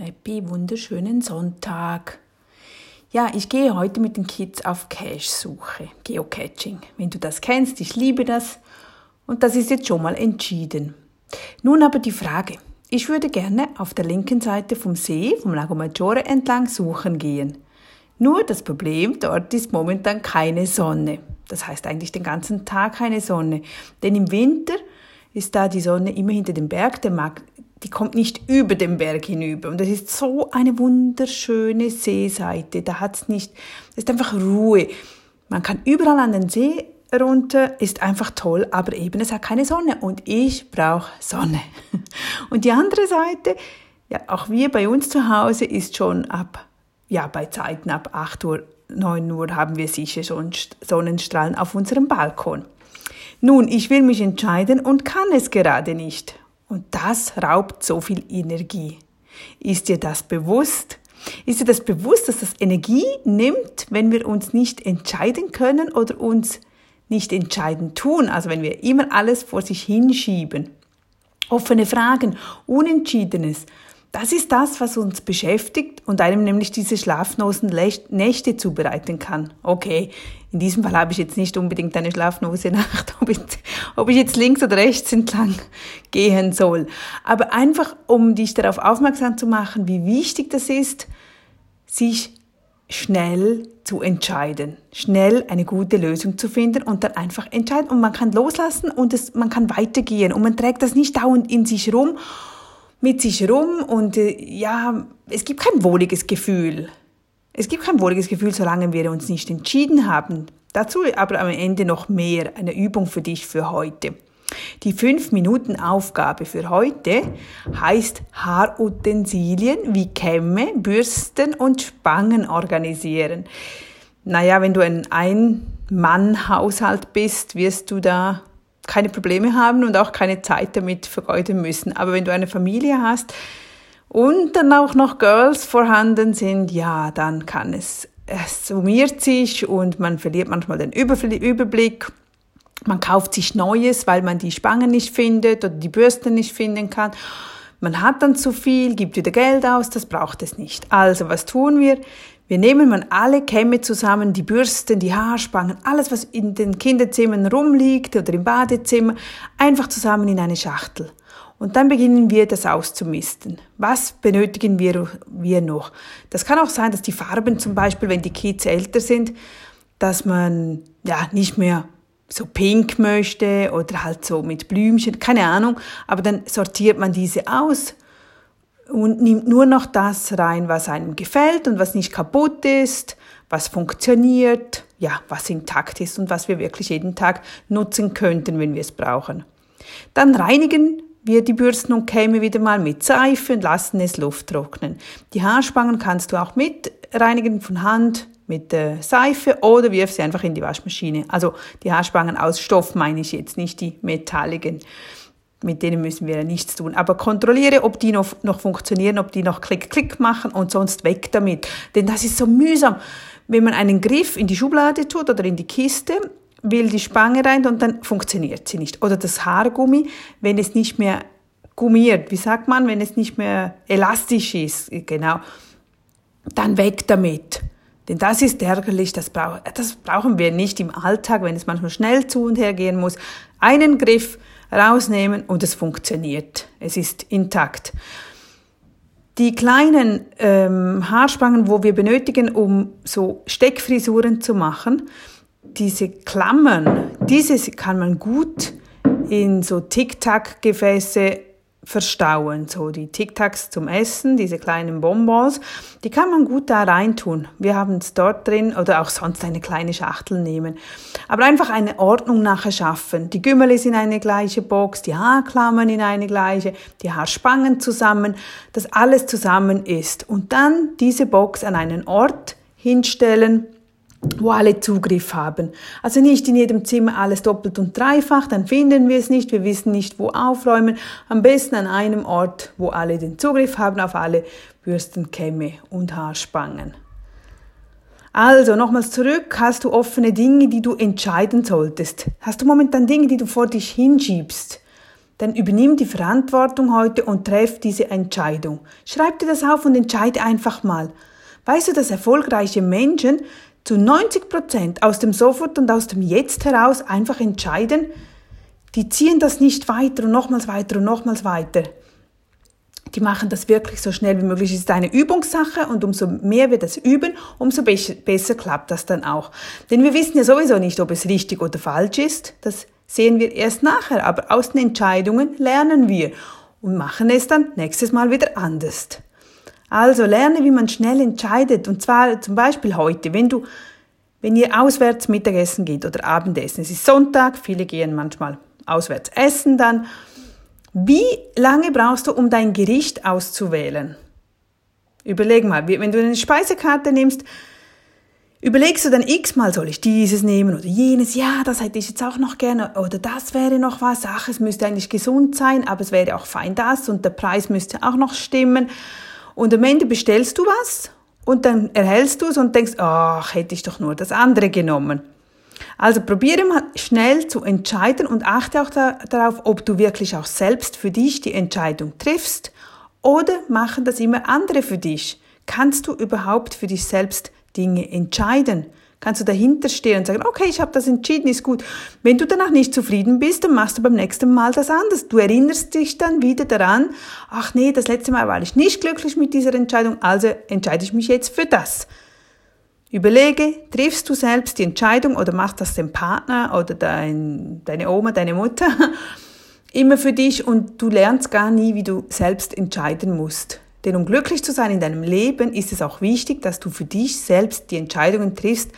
Happy wunderschönen Sonntag. Ja, ich gehe heute mit den Kids auf Cache-Suche, Geocaching. Wenn du das kennst, ich liebe das und das ist jetzt schon mal entschieden. Nun aber die Frage. Ich würde gerne auf der linken Seite vom See, vom Lago Maggiore entlang suchen gehen. Nur das Problem, dort ist momentan keine Sonne. Das heißt eigentlich den ganzen Tag keine Sonne. Denn im Winter ist da die Sonne immer hinter dem Berg, der mag die kommt nicht über den Berg hinüber. Und das ist so eine wunderschöne Seeseite. Da hat's nicht, es ist einfach Ruhe. Man kann überall an den See runter, ist einfach toll, aber eben es hat keine Sonne und ich brauche Sonne. Und die andere Seite, ja, auch wir bei uns zu Hause ist schon ab, ja, bei Zeiten ab 8 Uhr, 9 Uhr haben wir sicher schon Sonnenstrahlen auf unserem Balkon. Nun, ich will mich entscheiden und kann es gerade nicht. Und das raubt so viel Energie. Ist dir das bewusst? Ist dir das bewusst, dass das Energie nimmt, wenn wir uns nicht entscheiden können oder uns nicht entscheiden tun? Also wenn wir immer alles vor sich hinschieben. Offene Fragen, Unentschiedenes. Das ist das, was uns beschäftigt und einem nämlich diese schlaflosen Nächte zubereiten kann. Okay, in diesem Fall habe ich jetzt nicht unbedingt eine schlaflose Nacht, ob ich, ob ich jetzt links oder rechts entlang gehen soll. Aber einfach, um dich darauf aufmerksam zu machen, wie wichtig das ist, sich schnell zu entscheiden, schnell eine gute Lösung zu finden und dann einfach entscheiden. Und man kann loslassen und es, man kann weitergehen und man trägt das nicht dauernd in sich rum mit sich rum und äh, ja, es gibt kein wohliges Gefühl. Es gibt kein wohliges Gefühl, solange wir uns nicht entschieden haben. Dazu aber am Ende noch mehr, eine Übung für dich für heute. Die 5-Minuten-Aufgabe für heute heißt Haarutensilien wie Kämme, Bürsten und Spangen organisieren. Naja, wenn du ein Ein-Mann-Haushalt bist, wirst du da keine Probleme haben und auch keine Zeit damit vergeuden müssen. Aber wenn du eine Familie hast und dann auch noch Girls vorhanden sind, ja, dann kann es, es summiert sich und man verliert manchmal den Überblick. Man kauft sich Neues, weil man die Spangen nicht findet oder die Bürste nicht finden kann. Man hat dann zu viel, gibt wieder Geld aus, das braucht es nicht. Also, was tun wir? Wir nehmen man alle Kämme zusammen, die Bürsten, die Haarspangen, alles, was in den Kinderzimmern rumliegt oder im Badezimmer, einfach zusammen in eine Schachtel. Und dann beginnen wir das auszumisten. Was benötigen wir, wir noch? Das kann auch sein, dass die Farben zum Beispiel, wenn die Kids älter sind, dass man ja nicht mehr so pink möchte oder halt so mit Blümchen, keine Ahnung, aber dann sortiert man diese aus und nimmt nur noch das rein, was einem gefällt und was nicht kaputt ist, was funktioniert, ja, was intakt ist und was wir wirklich jeden Tag nutzen könnten, wenn wir es brauchen. Dann reinigen wir die Bürsten und Kämme wieder mal mit Seife und lassen es Luft trocknen. Die Haarspangen kannst du auch mit reinigen von Hand mit der Seife oder wirf sie einfach in die Waschmaschine. Also die Haarspangen aus Stoff meine ich jetzt, nicht die metalligen mit denen müssen wir ja nichts tun. Aber kontrolliere, ob die noch, noch funktionieren, ob die noch Klick, Klick machen und sonst weg damit. Denn das ist so mühsam. Wenn man einen Griff in die Schublade tut oder in die Kiste, will die Spange rein und dann funktioniert sie nicht. Oder das Haargummi, wenn es nicht mehr gummiert, wie sagt man, wenn es nicht mehr elastisch ist, genau, dann weg damit. Denn das ist ärgerlich, das, brauch, das brauchen wir nicht im Alltag, wenn es manchmal schnell zu und her gehen muss. Einen Griff, rausnehmen und es funktioniert. Es ist intakt. Die kleinen ähm, Haarspangen, wo wir benötigen, um so Steckfrisuren zu machen, diese Klammern, diese kann man gut in so Tic-Tac-Gefäße verstauen. So die Tic-Tacs zum Essen, diese kleinen Bonbons, die kann man gut da reintun. Wir haben es dort drin oder auch sonst eine kleine Schachtel nehmen. Aber einfach eine Ordnung nachher schaffen. Die Gümmel ist in eine gleiche Box, die Haarklammern in eine gleiche, die Haarspangen zusammen, dass alles zusammen ist. Und dann diese Box an einen Ort hinstellen, wo alle Zugriff haben. Also nicht in jedem Zimmer alles doppelt und dreifach, dann finden wir es nicht, wir wissen nicht, wo aufräumen. Am besten an einem Ort, wo alle den Zugriff haben auf alle Bürstenkämme und Haarspangen. Also nochmals zurück, hast du offene Dinge, die du entscheiden solltest? Hast du momentan Dinge, die du vor dich hinschiebst? dann übernimm die Verantwortung heute und treff diese Entscheidung. Schreib dir das auf und entscheide einfach mal. Weißt du, dass erfolgreiche Menschen zu 90 Prozent aus dem Sofort und aus dem Jetzt heraus einfach entscheiden, die ziehen das nicht weiter und nochmals weiter und nochmals weiter. Die machen das wirklich so schnell wie möglich. Es ist eine Übungssache und umso mehr wir das üben, umso besser klappt das dann auch. Denn wir wissen ja sowieso nicht, ob es richtig oder falsch ist. Das sehen wir erst nachher, aber aus den Entscheidungen lernen wir und machen es dann nächstes Mal wieder anders. Also lerne, wie man schnell entscheidet und zwar zum Beispiel heute, wenn du, wenn ihr auswärts Mittagessen geht oder Abendessen, es ist Sonntag, viele gehen manchmal auswärts essen dann. Wie lange brauchst du, um dein Gericht auszuwählen? Überleg mal, wenn du eine Speisekarte nimmst, Überlegst du dann x-mal, soll ich dieses nehmen oder jenes? Ja, das hätte ich jetzt auch noch gerne. Oder das wäre noch was. Ach, es müsste eigentlich gesund sein, aber es wäre auch fein das und der Preis müsste auch noch stimmen. Und am Ende bestellst du was und dann erhältst du es und denkst, ach, hätte ich doch nur das andere genommen. Also probiere mal schnell zu entscheiden und achte auch da, darauf, ob du wirklich auch selbst für dich die Entscheidung triffst oder machen das immer andere für dich. Kannst du überhaupt für dich selbst Dinge entscheiden. Kannst du dahinter stehen und sagen, okay, ich habe das entschieden, ist gut. Wenn du danach nicht zufrieden bist, dann machst du beim nächsten Mal das anders. Du erinnerst dich dann wieder daran, ach nee, das letzte Mal war ich nicht glücklich mit dieser Entscheidung, also entscheide ich mich jetzt für das. Überlege, triffst du selbst die Entscheidung oder machst das dem Partner oder dein, deine Oma, deine Mutter immer für dich und du lernst gar nie, wie du selbst entscheiden musst. Denn um glücklich zu sein in deinem Leben, ist es auch wichtig, dass du für dich selbst die Entscheidungen triffst,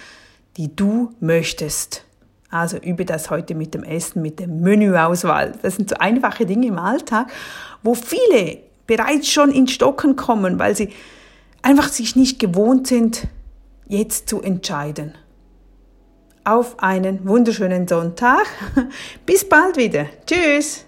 die du möchtest. Also übe das heute mit dem Essen, mit der Menüauswahl. Das sind so einfache Dinge im Alltag, wo viele bereits schon in Stocken kommen, weil sie einfach sich nicht gewohnt sind, jetzt zu entscheiden. Auf einen wunderschönen Sonntag. Bis bald wieder. Tschüss.